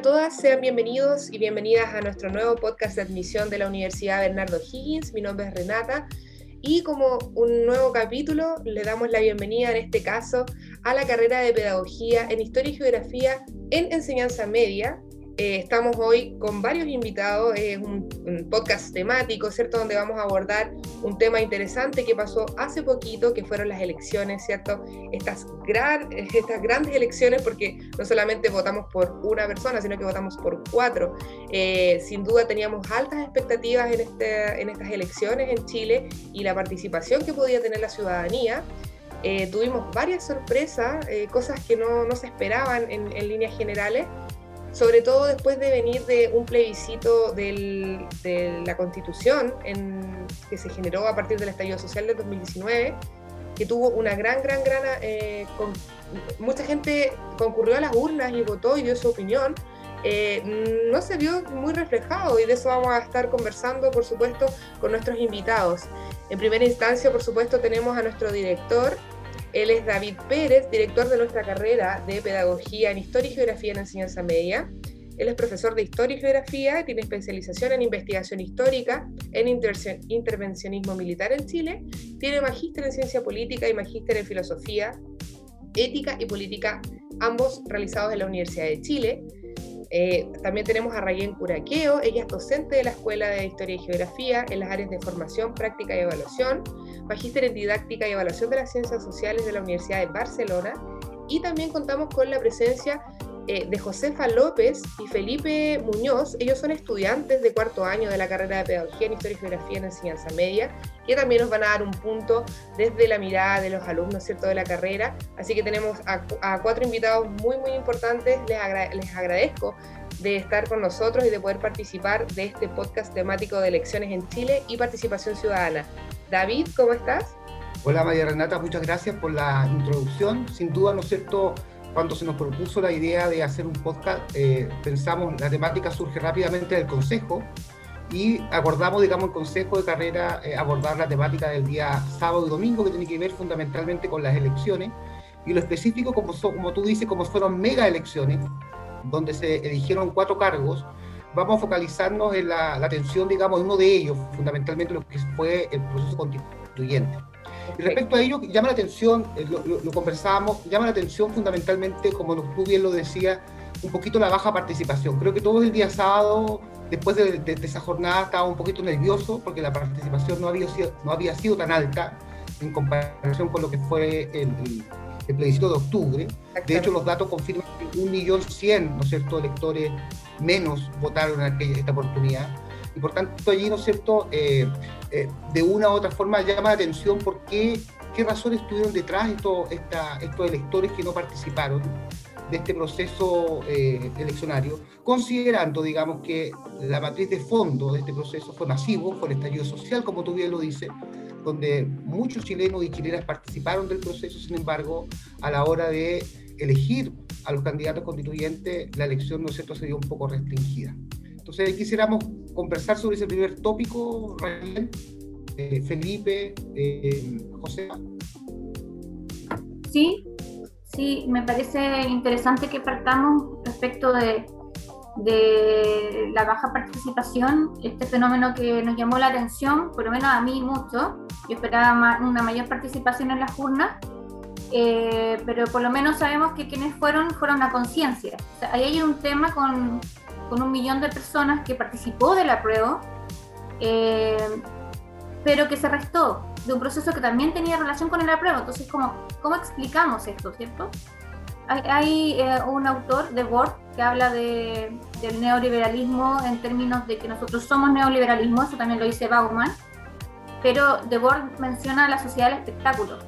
a todas, sean bienvenidos y bienvenidas a nuestro nuevo podcast de admisión de la Universidad Bernardo Higgins. Mi nombre es Renata y como un nuevo capítulo le damos la bienvenida en este caso a la carrera de Pedagogía en Historia y Geografía en Enseñanza Media, eh, estamos hoy con varios invitados, es un, podcast temático, ¿cierto? Donde vamos a abordar un tema interesante que pasó hace poquito, que fueron las elecciones, ¿cierto? Estas, gran, estas grandes elecciones, porque no solamente votamos por una persona, sino que votamos por cuatro. Eh, sin duda teníamos altas expectativas en, este, en estas elecciones en Chile y la participación que podía tener la ciudadanía. Eh, tuvimos varias sorpresas, cosas que no, no, se esperaban en, en líneas generales sobre todo después de venir de un plebiscito de la Constitución que se generó a partir del estallido social del 2019, que tuvo una gran, gran, gran... Eh, mucha gente concurrió a las urnas y votó y dio su opinión. Eh, no se vio muy reflejado y de eso vamos a estar conversando, por supuesto, con nuestros invitados. En primera instancia, por supuesto, tenemos a nuestro director, él es David Pérez, director de nuestra carrera de Pedagogía en Historia y Geografía en Enseñanza Media. Él es profesor de Historia y Geografía, tiene especialización en investigación histórica, en intervencionismo militar en Chile, tiene magíster en ciencia política y magíster en filosofía, ética y política, ambos realizados en la Universidad de Chile. Eh, también tenemos a Rayen Curaqueo, ella es docente de la Escuela de Historia y Geografía en las áreas de formación, práctica y evaluación, magíster en didáctica y evaluación de las ciencias sociales de la Universidad de Barcelona. Y también contamos con la presencia eh, de Josefa López y Felipe Muñoz. Ellos son estudiantes de cuarto año de la carrera de Pedagogía en Historia y Geografía en Enseñanza Media, que también nos van a dar un punto desde la mirada de los alumnos ¿cierto? de la carrera. Así que tenemos a, cuatro invitados muy, muy importantes. Les, les agradezco de estar con nosotros y de poder participar de este podcast temático de elecciones en Chile y participación ciudadana. David, ¿cómo estás? Hola María Renata, muchas gracias por la introducción. Sin duda, ¿no es cierto? Cuando se nos propuso la idea de hacer un podcast, eh, pensamos, la temática surge rápidamente del Consejo y acordamos, digamos, el Consejo de Carrera eh, abordar la temática del día sábado y domingo, que tiene que ver fundamentalmente con las elecciones, y lo específico, como, como tú dices, como fueron mega elecciones, donde se eligieron cuatro cargos, vamos a focalizarnos en la, la atención, digamos, en uno de ellos, fundamentalmente lo que fue el proceso constituyente. Y respecto a ello, llama la atención, eh, lo, conversábamos, llama la atención fundamentalmente, como tú bien lo decías, un poquito la baja participación. Creo que todo el día sábado, después de, esa jornada, estaba un poquito nervioso porque la participación no había sido, no había sido tan alta en comparación con lo que fue el, el, plebiscito de octubre. De hecho, los datos confirman que un millón cien, ¿no es cierto?, electores menos votaron en esta oportunidad y por tanto allí, ¿no es cierto?, eh, eh, de una u otra forma llama la atención por qué, qué razones estuvieron detrás estos, esta, estos electores que no participaron de este proceso eh, eleccionario, considerando, digamos, que la matriz de fondo de este proceso fue masivo, fue el estallido social, como tú bien lo dices, donde muchos chilenos y chilenas participaron del proceso, sin embargo, a la hora de elegir a los candidatos constituyentes, la elección, ¿no es cierto?, se dio un poco restringida. Entonces quisiéramos conversar sobre ese primer tópico, eh, Felipe, eh, José. Sí, sí, me parece interesante que partamos respecto de, de la baja participación, este fenómeno que nos llamó la atención, por lo menos a mí mucho. Yo esperaba una mayor participación en las urnas, eh, pero por lo menos sabemos que quienes fueron fueron a conciencia. ahí hay un tema con, con un millón de personas que participó de la prueba, eh, pero que se restó de un proceso que también tenía relación con el apruebo. Entonces, ¿cómo, cómo explicamos esto, cierto? Hay, eh, un autor de Word que habla de, del neoliberalismo en términos de que nosotros somos neoliberalismo, eso también lo dice Bauman, pero De Word menciona la sociedad del espectáculo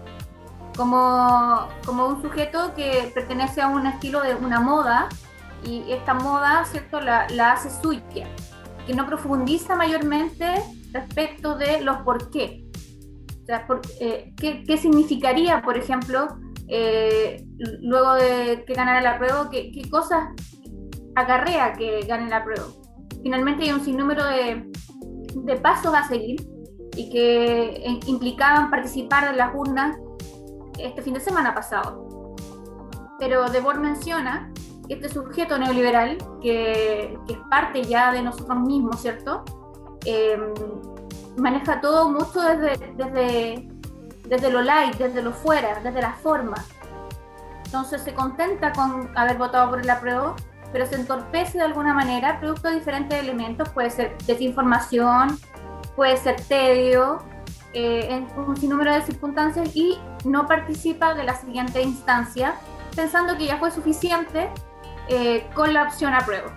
como, como un sujeto que pertenece a un estilo de una moda y esta moda, ¿cierto?, la, la hace suya, que no profundiza mayormente respecto de los por qué. O sea, por, eh, ¿qué, ¿qué, significaría, por ejemplo, eh, luego de que ganara la prueba, qué, qué cosas acarrea que gane la prueba? Finalmente hay un sinnúmero de, de pasos a seguir y que eh, implicaban participar de las urnas este fin de semana pasado. Pero Debord menciona este sujeto neoliberal, que, que es parte ya de nosotros mismos, ¿cierto? Eh, maneja todo mucho desde, desde, desde lo light, desde lo fuera, desde la forma. Entonces se contenta con haber votado por el apruebo, pero se entorpece de alguna manera, producto de diferentes elementos, puede ser desinformación, puede ser tedio, eh, en un sinnúmero de circunstancias y no participa de la siguiente instancia, pensando que ya fue suficiente eh, con la opción apruebo.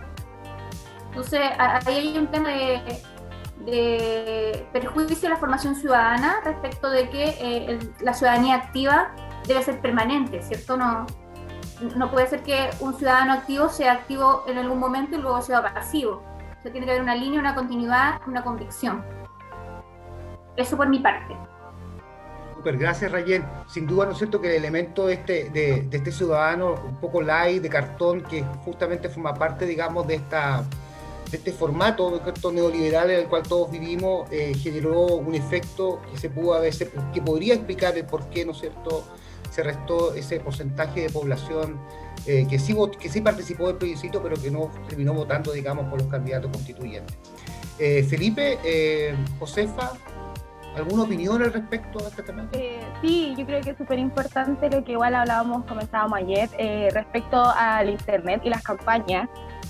Entonces, ahí hay un tema de, de perjuicio a la formación ciudadana respecto de que eh, la ciudadanía activa debe ser permanente, ¿cierto? No, no puede ser que un ciudadano activo sea activo en algún momento y luego sea pasivo. O sea, tiene que haber una línea, una continuidad, una convicción. Eso por mi parte. Super, gracias Rayen. Sin duda, ¿no es cierto que el elemento de este, de, este ciudadano un poco light, de cartón, que justamente forma parte, digamos, de esta de este formato neoliberal en el cual todos vivimos eh, generó un efecto que se pudo haber, que podría explicar el por qué, ¿no es cierto?, se restó ese porcentaje de población eh, que, sí, que sí participó del plebiscito, pero que no terminó votando, digamos, por los candidatos constituyentes. Eh, Felipe, Josefa, ¿Alguna opinión al respecto de este tema? Eh, sí, yo creo que es súper importante lo que igual hablábamos, comentábamos ayer, eh, respecto al Internet y las campañas,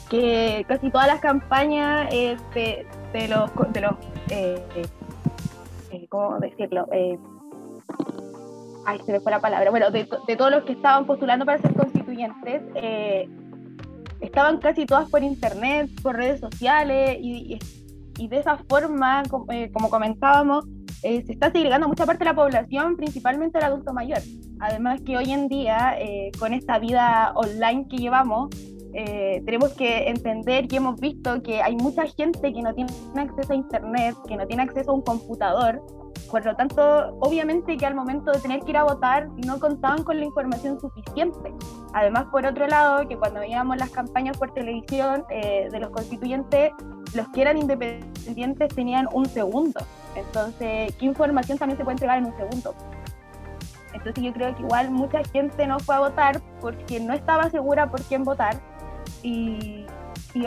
que casi todas las campañas eh, de, los, de los ¿cómo decirlo? ay, se me fue la palabra, bueno, de, todos los que estaban postulando para ser constituyentes, estaban casi todas por Internet, por redes sociales y, y de esa forma, como comentábamos, eh, se está segregando mucha parte de la población, principalmente el adulto mayor. Además que hoy en día, eh, con esta vida online que llevamos, eh, tenemos que entender y hemos visto que hay mucha gente que no tiene acceso a Internet, que no tiene acceso a un computador. Por lo tanto, obviamente que al momento de tener que ir a votar no contaban con la información suficiente. Además, por otro lado, que cuando veíamos las campañas por televisión de los constituyentes, los que eran independientes tenían un segundo. Entonces, ¿qué información también se puede entregar en un segundo? Entonces yo creo que igual mucha gente no fue a votar porque no estaba segura por quién votar y,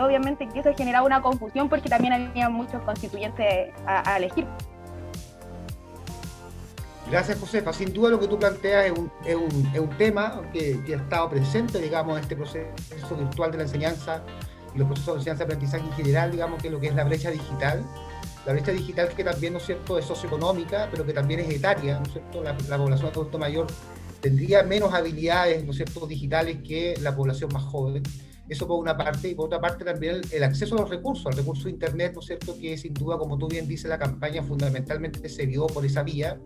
obviamente que eso generaba una confusión porque también había muchos constituyentes a, elegir. Gracias, Josefa. Sin duda lo que tú planteas es un, es un, es un tema que, que, ha estado presente, digamos, en este proceso virtual de la enseñanza y los procesos de enseñanza-aprendizaje en general, digamos, que lo que es la brecha digital la brecha digital que también, ¿no es cierto?, es socioeconómica, pero que también es etaria, ¿no es cierto?, la, población adulto mayor tendría menos habilidades, ¿no es cierto?, digitales que la población más joven. Eso por una parte, y por otra parte también el, acceso a los recursos, al recurso de Internet, ¿no es cierto?, que sin duda, como tú bien dices, la campaña fundamentalmente se vio por esa vía.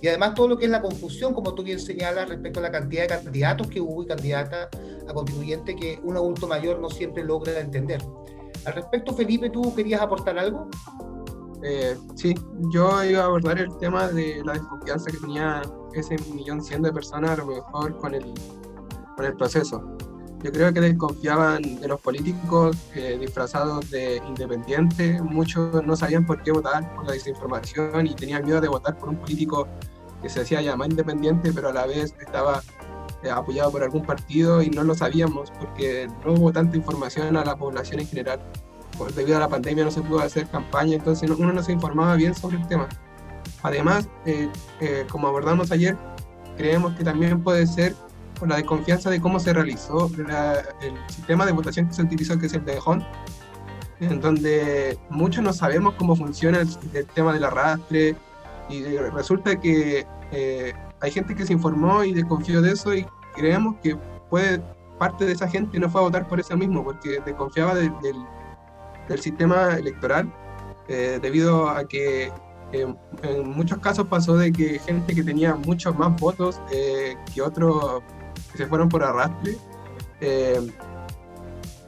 Y además todo lo que es la confusión, como tú bien señalas, respecto a la cantidad de candidatos que hubo y candidatas a constituyente que un adulto mayor no siempre logra entender. Al respecto, Felipe, ¿tú querías aportar algo? Eh, sí, yo iba a abordar el tema de la desconfianza que tenía ese millón cien de personas a lo mejor con el, con el proceso. Yo creo que desconfiaban de los políticos eh, disfrazados de independientes. Muchos no sabían por qué votar por la desinformación y tenían miedo de votar por un político que se hacía llamar independiente, pero a la vez estaba eh, apoyado por algún partido y no lo sabíamos porque no hubo tanta información a la población en general debido a la pandemia no se pudo hacer campaña, entonces uno no se informaba bien sobre el tema. Además, eh, eh, como abordamos ayer, creemos que también puede ser la desconfianza de cómo se realizó el sistema de votación que se utilizó, que es el de HON, en donde muchos no sabemos cómo funciona el, tema del arrastre y resulta que eh, hay gente que se informó y desconfió de eso y creemos que puede parte de esa gente no fue a votar por eso mismo, porque desconfiaba del del sistema electoral, eh, debido a que eh, en muchos casos pasó de que gente que tenía muchos más votos eh, que otros que se fueron por arrastre,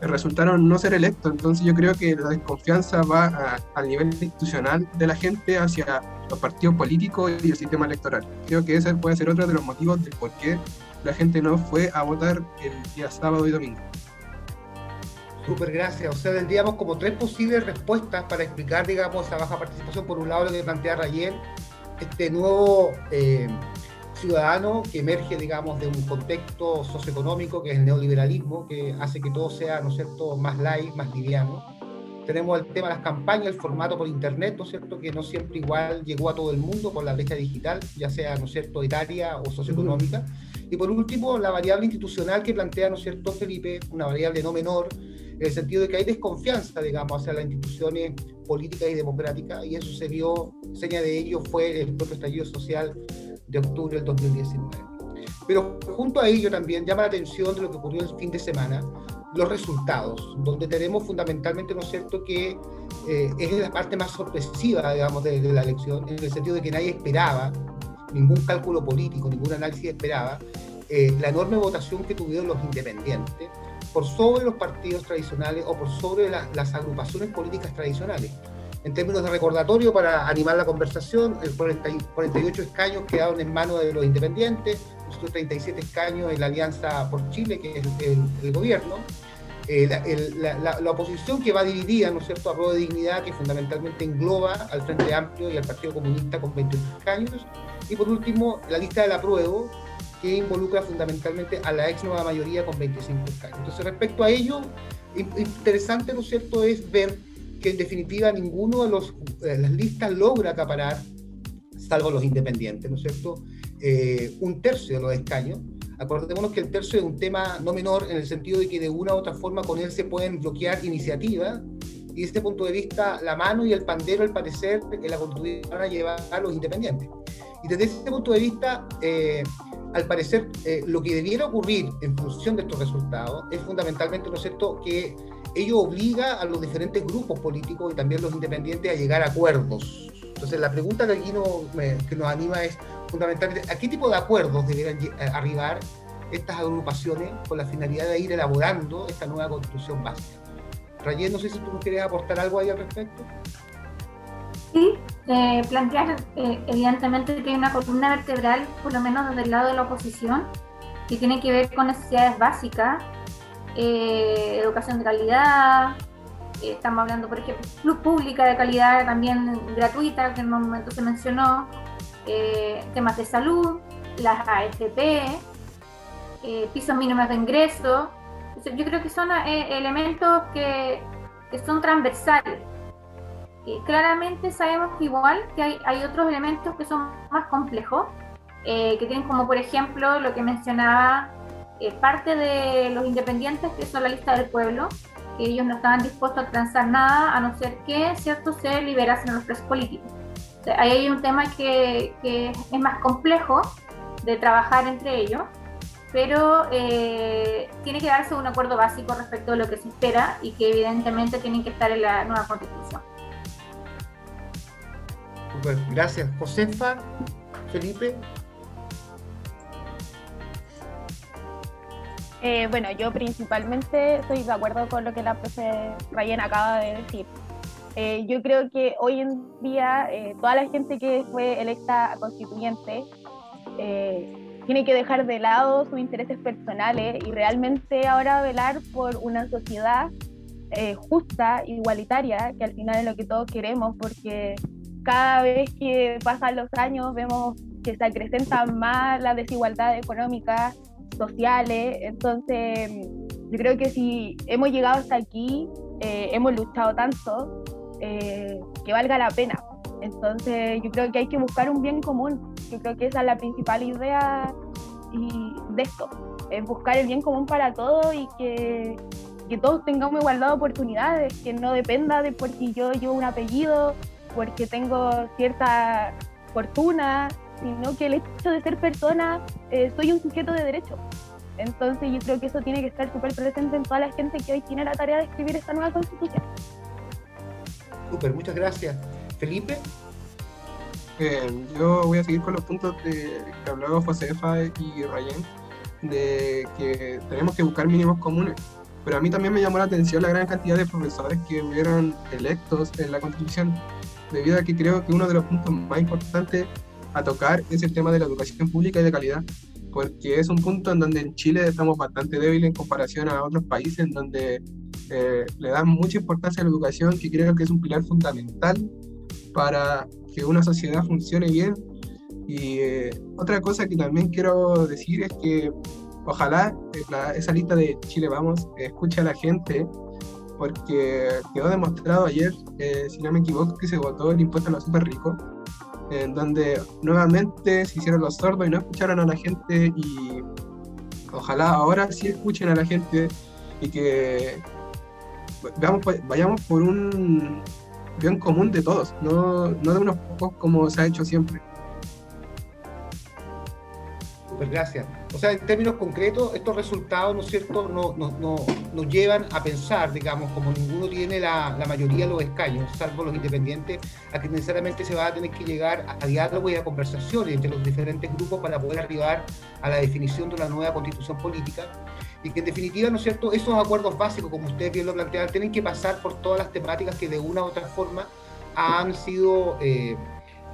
resultaron no ser electos. Entonces yo creo que la desconfianza va al nivel institucional de la gente hacia los partidos políticos y el sistema electoral. Creo que ese puede ser otro de los motivos de por qué la gente no fue a votar el día sábado y domingo. Súper gracias. O sea, tendríamos como tres posibles respuestas para explicar, digamos, esa baja participación. Por un lado, lo que plantea Rayen, este nuevo, eh, ciudadano que emerge, digamos, de un contexto socioeconómico que es el neoliberalismo, que hace que todo sea, ¿no es cierto?, más light, más liviano. Tenemos el tema de las campañas, el formato por Internet, ¿no es cierto?, que no siempre igual llegó a todo el mundo por la brecha digital, ya sea, ¿no es cierto?, etaria o socioeconómica. Y por último, la variable institucional que plantea, ¿no es cierto, Felipe? Una variable no menor, en el sentido de que hay desconfianza, digamos, hacia las instituciones políticas y democráticas, y eso se vio, seña de ello fue el propio estallido social de octubre del 2019. Pero junto a ello también llama la atención de lo que ocurrió el fin de semana, los resultados, donde tenemos fundamentalmente, ¿no es cierto?, que eh, es la parte más sorpresiva, digamos, de, de, la elección, en el sentido de que nadie esperaba, ningún cálculo político, ningún análisis esperaba, eh, la enorme votación que tuvieron los independientes por sobre los partidos tradicionales o por sobre la, las agrupaciones políticas tradicionales. En términos de recordatorio, para animar la conversación, el 40, 48 escaños quedaron en manos de los independientes, 37 escaños en la Alianza por Chile, que es el, el, gobierno, eh, la, el, la, la, oposición que va dividida, ¿no es cierto?, a prueba de dignidad, que fundamentalmente engloba al Frente Amplio y al Partido Comunista con 28 escaños, y por último, la lista del apruebo, que involucra fundamentalmente a la ex nueva mayoría con 25 escaños. Entonces, respecto a ello, interesante, ¿no es cierto?, es ver que en definitiva ninguno de los, eh, las listas logra acaparar, salvo los independientes, ¿no es cierto?, eh, un tercio de los escaños, Acordémonos que el tercio es un tema no menor en el sentido de que de una u otra forma con él se pueden bloquear iniciativas y desde este punto de vista la mano y el pandero al parecer en la constitución van a llevar a los independientes. Y desde ese punto de vista, eh, al parecer eh, lo que debiera ocurrir en función de estos resultados es fundamentalmente, ¿no es cierto?, que ello obliga a los diferentes grupos políticos y también los independientes a llegar a acuerdos. Entonces la pregunta que aquí no, me, que nos anima es, fundamentalmente, ¿a qué tipo de acuerdos deberán arribar estas agrupaciones con la finalidad de ir elaborando esta nueva constitución básica? Rayén, no sé si tú quieres aportar algo ahí al respecto. Sí, eh, plantear eh, evidentemente que hay una columna vertebral, por lo menos desde el lado de la oposición, que tiene que ver con necesidades básicas, eh, educación de calidad, estamos hablando, por ejemplo, luz pública de calidad también gratuita, que en un momento se mencionó, eh, temas de salud, las AFP, eh, pisos mínimos de ingreso. Yo creo que son eh, elementos que, que, son transversales. Claramente sabemos que igual que hay, hay otros elementos que son más complejos, que tienen como por ejemplo lo que mencionaba parte de los independientes, que son la lista del pueblo, que ellos no estaban dispuestos a transar nada a no ser que cierto se liberasen a los presos políticos ahí hay un tema que, es más complejo de trabajar entre ellos, pero eh, tiene que darse un acuerdo básico respecto a lo que se espera y que evidentemente tienen que estar en la nueva constitución. Bueno, gracias. Josefa, Felipe. Eh, bueno, yo principalmente estoy de acuerdo con lo que la profe Rayen acaba de decir. Eh, yo creo que hoy en día eh, toda la gente que fue electa constituyente eh, tiene que dejar de lado sus intereses personales y realmente ahora velar por una sociedad eh, justa, igualitaria, que al final es lo que todos queremos, porque cada vez que pasan los años vemos que se acrecentan más las desigualdades económicas, sociales, entonces yo creo que si hemos llegado hasta aquí, hemos luchado tanto, eh, que valga la pena. Entonces yo creo que hay que buscar un bien común. Yo creo que esa es la principal idea y de esto, es buscar el bien común para todos y que, que todos tengamos igualdad de oportunidades, que no dependa de porque yo llevo un apellido, porque tengo cierta fortuna, sino que el hecho de ser persona, eh, soy un sujeto de derecho. Entonces yo creo que eso tiene que estar súper presente en toda la gente que hoy tiene la tarea de escribir esta nueva constitución. Super, muchas gracias. Felipe. Eh, yo voy a seguir con los puntos de, que hablaba Josefa y Ryan, de que tenemos que buscar mínimos comunes. Pero a mí también me llamó la atención la gran cantidad de profesores que hubieron electos en la Constitución, debido a que creo que uno de los puntos más importantes a tocar es el tema de la educación pública y de calidad, porque es un punto en donde en Chile estamos bastante débiles en comparación a otros países en donde eh, le dan mucha importancia a la educación, que creo que es un pilar fundamental para que una sociedad funcione bien. Y eh, otra cosa que también quiero decir es que ojalá esa lista de Chile Vamos escuche a la gente, porque quedó demostrado ayer, si no me equivoco, que se votó el impuesto a los super ricos, en donde nuevamente se hicieron los sordos y no escucharon a la gente y ojalá ahora sí escuchen a la gente y que vayamos por un bien común de todos, no, no de unos pocos como se ha hecho siempre. Gracias. O sea, en términos concretos, estos resultados, ¿no es cierto?, nos no, no, nos llevan a pensar, digamos, como ninguno tiene la, la, mayoría de los escaños, salvo los independientes, a que necesariamente se va a tener que llegar a diálogo y a conversaciones entre los diferentes grupos para poder arribar a la definición de una nueva constitución política y que en definitiva, ¿no es cierto?, esos acuerdos básicos, como ustedes bien lo plantean, tienen que pasar por todas las temáticas que de una u otra forma han sido eh,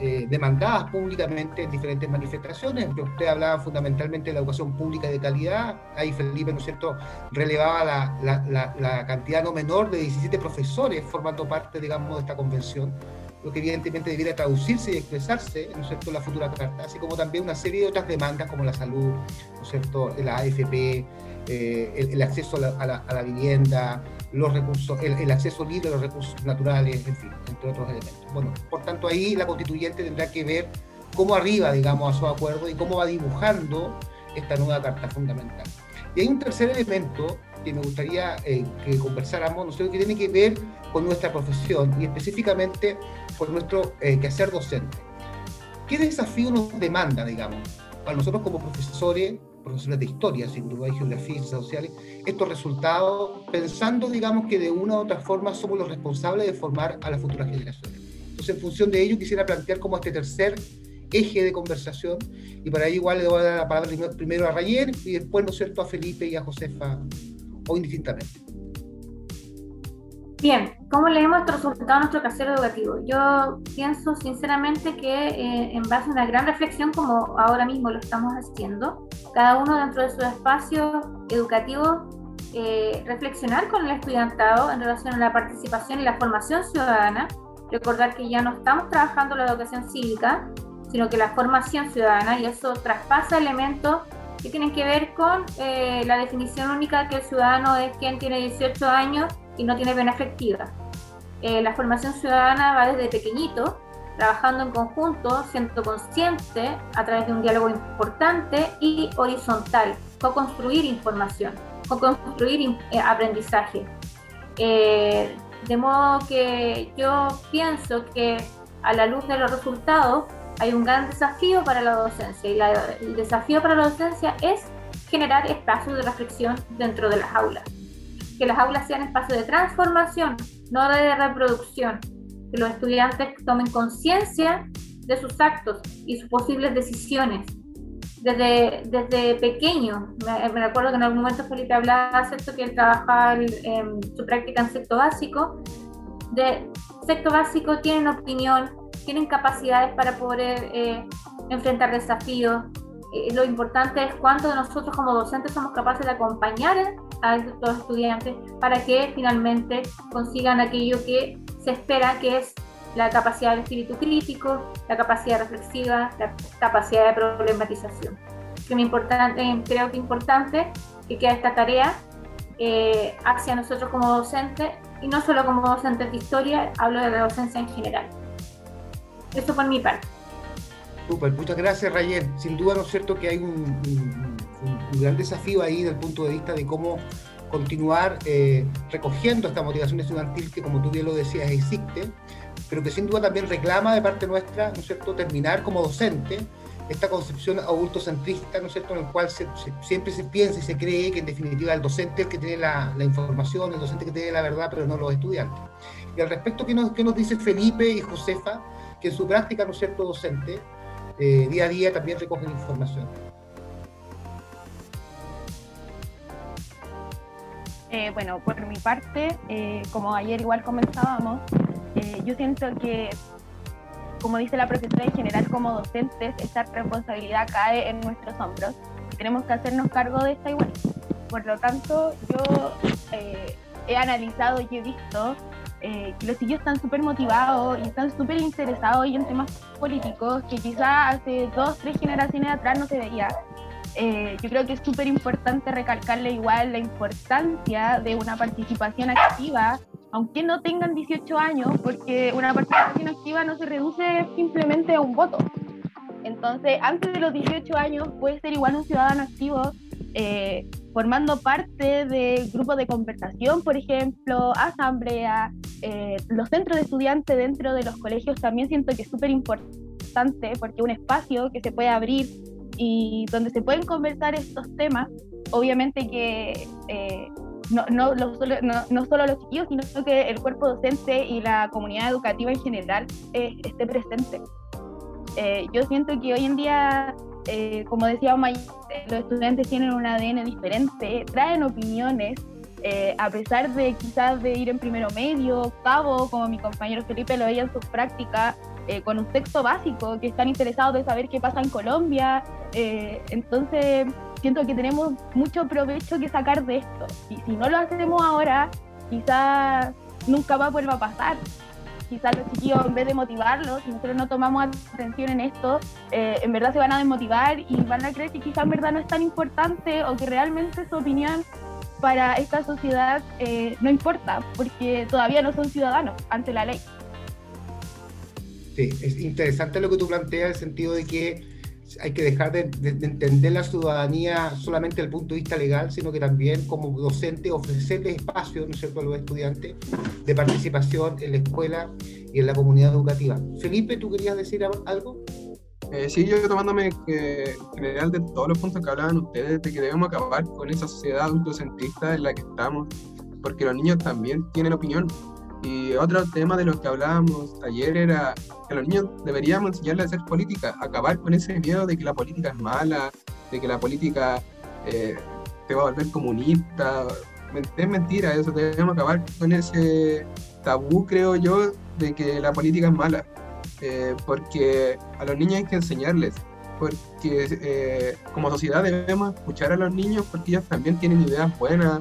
eh, demandadas públicamente en diferentes manifestaciones. Usted hablaba fundamentalmente de la educación pública de calidad, ahí Felipe, ¿no es cierto?, relevaba la, la cantidad no menor de 17 profesores formando parte, digamos, de esta convención lo que evidentemente debiera traducirse y expresarse ¿no es cierto? en la futura carta, así como también una serie de otras demandas como la salud, ¿no es cierto? la AFP, eh, el, acceso a la, vivienda, los recursos, el, acceso libre a los recursos naturales, en fin, entre otros elementos. Bueno, por tanto ahí la constituyente tendrá que ver cómo arriba, digamos, a su acuerdo y cómo va dibujando esta nueva carta fundamental. Y hay un tercer elemento que me gustaría eh, que conversáramos, ¿no sé, que tiene que ver con nuestra profesión y específicamente con nuestro eh, quehacer docente. ¿Qué desafío nos demanda, digamos, a nosotros como profesores profesores de historia, sin duda, de geografía y ciencias sociales, estos resultados, pensando, digamos, que de una u otra forma somos los responsables de formar a las futuras generaciones. Entonces, en función de ello, quisiera plantear como este tercer eje de conversación, y para ello igual le voy a dar la palabra primero a Rayer y después, ¿no es cierto?, a Felipe y a Josefa, o indistintamente. Bien, ¿cómo leemos estos resultados de nuestro casero educativo? Yo pienso sinceramente que eh, en base a una gran reflexión, como ahora mismo lo estamos haciendo, cada uno dentro de su espacio educativo, eh, reflexionar con el estudiantado en relación a la participación y la formación ciudadana, recordar que ya no estamos trabajando la educación cívica, sino que la formación ciudadana, y eso traspasa elementos que tienen que ver con eh, la definición única que el ciudadano es quien tiene 18 años y no tiene pena efectiva. Eh, la formación ciudadana va desde pequeñito, trabajando en conjunto, siendo consciente a través de un diálogo importante y horizontal, co-construir información, co-construir eh, aprendizaje. Eh, de modo que yo pienso que a la luz de los resultados hay un gran desafío para la docencia y el desafío para la docencia es generar espacios de reflexión dentro de las aulas que las aulas sean espacios de transformación, no de reproducción, que los estudiantes tomen conciencia de sus actos y sus posibles decisiones. Desde, desde pequeño, me, recuerdo que en algún momento Felipe hablaba, ¿cierto? que él trabajaba en, su práctica en sexto básico. De sexto básico tienen opinión, tienen capacidades para poder eh, enfrentar desafíos, eh, lo importante es cuánto nosotros como docentes somos capaces de acompañar a estos estudiantes para que finalmente consigan aquello que se espera, que es la capacidad de espíritu crítico, la capacidad reflexiva, la capacidad de problematización. Que me importante, creo que es importante que quede esta tarea eh, hacia nosotros como docentes, y no solo como docentes de historia, hablo de la docencia en general. Eso por mi parte muchas gracias Rayen. Sin duda, ¿no es cierto que hay un, gran desafío ahí desde el punto de vista de cómo continuar eh, recogiendo esta motivación estudiantil que, como tú bien lo decías, existe, pero que sin duda también reclama de parte nuestra, ¿no es cierto?, terminar como docente esta concepción adultocentrista, ¿no es cierto?, en el cual siempre se piensa y se cree que en definitiva el docente es el que tiene la, información, el docente que tiene la verdad, pero no los estudiantes. Y al respecto, ¿qué nos, qué nos dice Felipe y Josefa? Que en su práctica, ¿no es cierto?, docente, eh, día a día también recogen información. Eh, bueno, por mi parte, eh, como ayer igual comenzábamos, yo siento que, como dice la profesora en general, como docentes, esta responsabilidad cae en nuestros hombros tenemos que hacernos cargo de esta igual. Por lo tanto, yo he analizado y he visto eh, los chiquillos están súper motivados y están súper interesados en temas políticos que quizás hace dos, tres generaciones atrás no se veía. Eh, yo creo que es súper importante recalcarle igual la importancia de una participación activa, aunque no tengan 18 años, porque una participación activa no se reduce simplemente a un voto. Entonces, antes de los 18 años puede ser igual un ciudadano activo eh, formando parte de grupos de conversación, por ejemplo, asamblea, eh, los centros de estudiantes dentro de los colegios también siento que es súper importante porque un espacio que se puede abrir y donde se pueden conversar estos temas, obviamente que eh, no, no, no, solo los chiquillos, sino que el cuerpo docente y la comunidad educativa en general esté presente. yo siento que hoy en día eh, como decía los estudiantes tienen un ADN diferente, traen opiniones, eh, a pesar de quizás de ir en primero medio, octavo, como mi compañero Felipe lo veía en sus prácticas, eh, con un texto básico, que están interesados de saber qué pasa en Colombia. entonces, siento que tenemos mucho provecho que sacar de esto. Y si no lo hacemos ahora, quizás nunca va a volver a pasar quizás los chiquillos, en vez de motivarlos, si nosotros no tomamos atención en esto, eh, en verdad se van a desmotivar y van a creer que quizás en verdad no es tan importante o que realmente su opinión para esta sociedad eh, no importa, porque todavía no son ciudadanos ante la ley. Sí, es interesante lo que tú planteas en el sentido de que hay que dejar de, entender la ciudadanía solamente desde el punto de vista legal, sino que también como docente ofrecerle espacio, ¿no es cierto?, a los estudiantes de participación en la escuela y en la comunidad educativa. Felipe, ¿tú querías decir algo? Eh, sí, yo tomándome en general de todos los puntos que hablaban ustedes, de que debemos acabar con esa sociedad adultocentrista en la que estamos, porque los niños también tienen opinión y otro tema de los que hablábamos ayer era que los niños deberíamos enseñarles a hacer política, acabar con ese miedo de que la política es mala, de que la política eh, te va a volver comunista. Es mentira eso, debemos acabar con ese tabú, creo yo, de que la política es mala. Eh, porque a los niños hay que enseñarles, porque eh, como sociedad debemos escuchar a los niños porque ellos también tienen ideas buenas,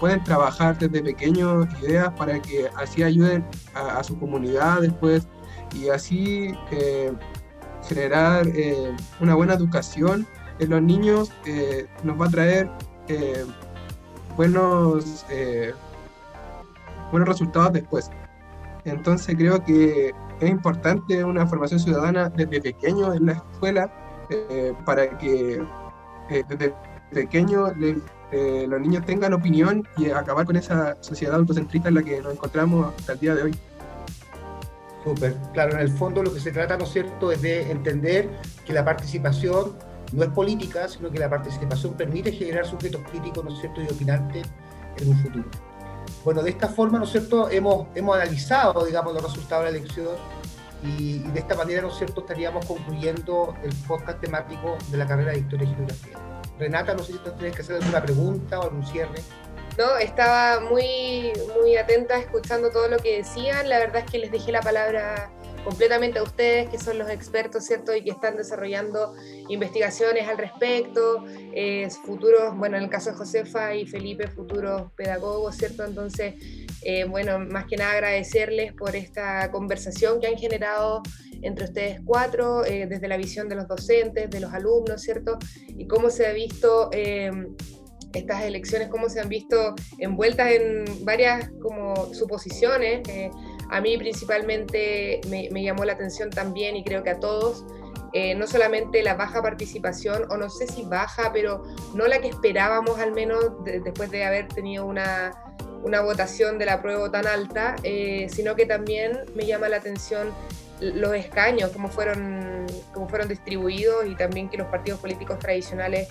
pueden trabajar desde pequeños ideas para que así ayuden a, su comunidad después y así eh, generar eh, una buena educación en los niños eh, nos va a traer buenos, buenos resultados después. Entonces creo que es importante una formación ciudadana desde pequeño en la escuela para que desde pequeño eh, los niños tengan opinión y acabar con esa sociedad autocentrista en la que nos encontramos hasta el día de hoy. Súper, claro, en el fondo lo que se trata, ¿no es cierto?, es de entender que la participación no es política, sino que la participación permite generar sujetos críticos, ¿no es cierto?, y opinantes en un futuro. Bueno, de esta forma, ¿no es cierto?, hemos, hemos analizado, digamos, los resultados de la elección y, de esta manera, ¿no es cierto?, estaríamos concluyendo el podcast temático de la carrera de Historia y Geografía. Renata, no sé si tú tienes que hacer alguna pregunta o algún cierre. No, estaba muy, muy atenta escuchando todo lo que decían. La verdad es que les dejé la palabra completamente a ustedes, que son los expertos, ¿cierto? Y que están desarrollando investigaciones al respecto, eh, futuros, bueno, en el caso de Josefa y Felipe, futuros pedagogos, ¿cierto? Entonces, eh, bueno, más que nada agradecerles por esta conversación que han generado entre ustedes cuatro, eh, desde la visión de los docentes, de los alumnos, ¿cierto? Y cómo se ha visto em, estas elecciones, cómo se han visto envueltas en varias como suposiciones. A mí principalmente me, llamó la atención también y creo que a todos, eh, no solamente la baja participación, o no sé si baja, pero no la que esperábamos al menos después de haber tenido una, una votación de la prueba tan alta, eh, sino que también me llama la atención los escaños, cómo fueron, cómo fueron distribuidos y también que los partidos políticos tradicionales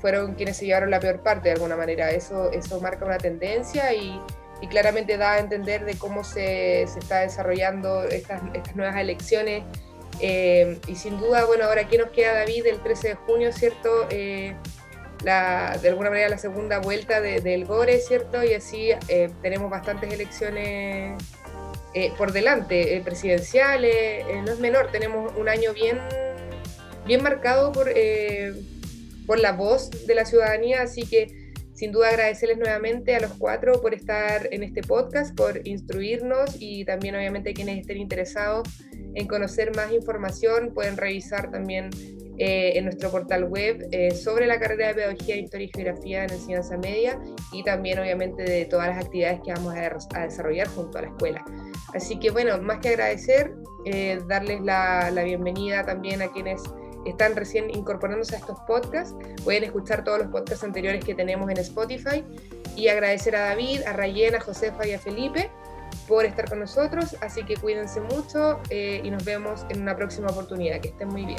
fueron quienes se llevaron la peor parte de alguna manera. Eso, eso marca una tendencia y, y claramente da a entender de cómo se, se está desarrollando estas, estas nuevas elecciones. Eh, y sin duda, bueno, ahora aquí nos queda David el 13 de junio, ¿cierto? Eh, la, de alguna manera la segunda vuelta del GORE, ¿cierto? Y así eh, tenemos bastantes elecciones eh, por delante, eh, presidenciales, eh, no es menor, tenemos un año bien, bien marcado por, por la voz de la ciudadanía, así que sin duda agradecerles nuevamente a los cuatro por estar en este podcast, por instruirnos y también obviamente quienes estén interesados en conocer más información pueden revisar también eh, en nuestro portal web eh, sobre la carrera de Pedagogía, Historia y Geografía en Enseñanza Media y también obviamente de todas las actividades que vamos a, desarrollar junto a la escuela. Así que bueno, más que agradecer, eh, darles la, la bienvenida también a quienes están recién incorporándose a estos podcasts. Pueden escuchar todos los podcasts anteriores que tenemos en Spotify y agradecer a David, a Rayen, a Josefa y a Felipe por estar con nosotros. Así que cuídense mucho y nos vemos en una próxima oportunidad. Que estén muy bien.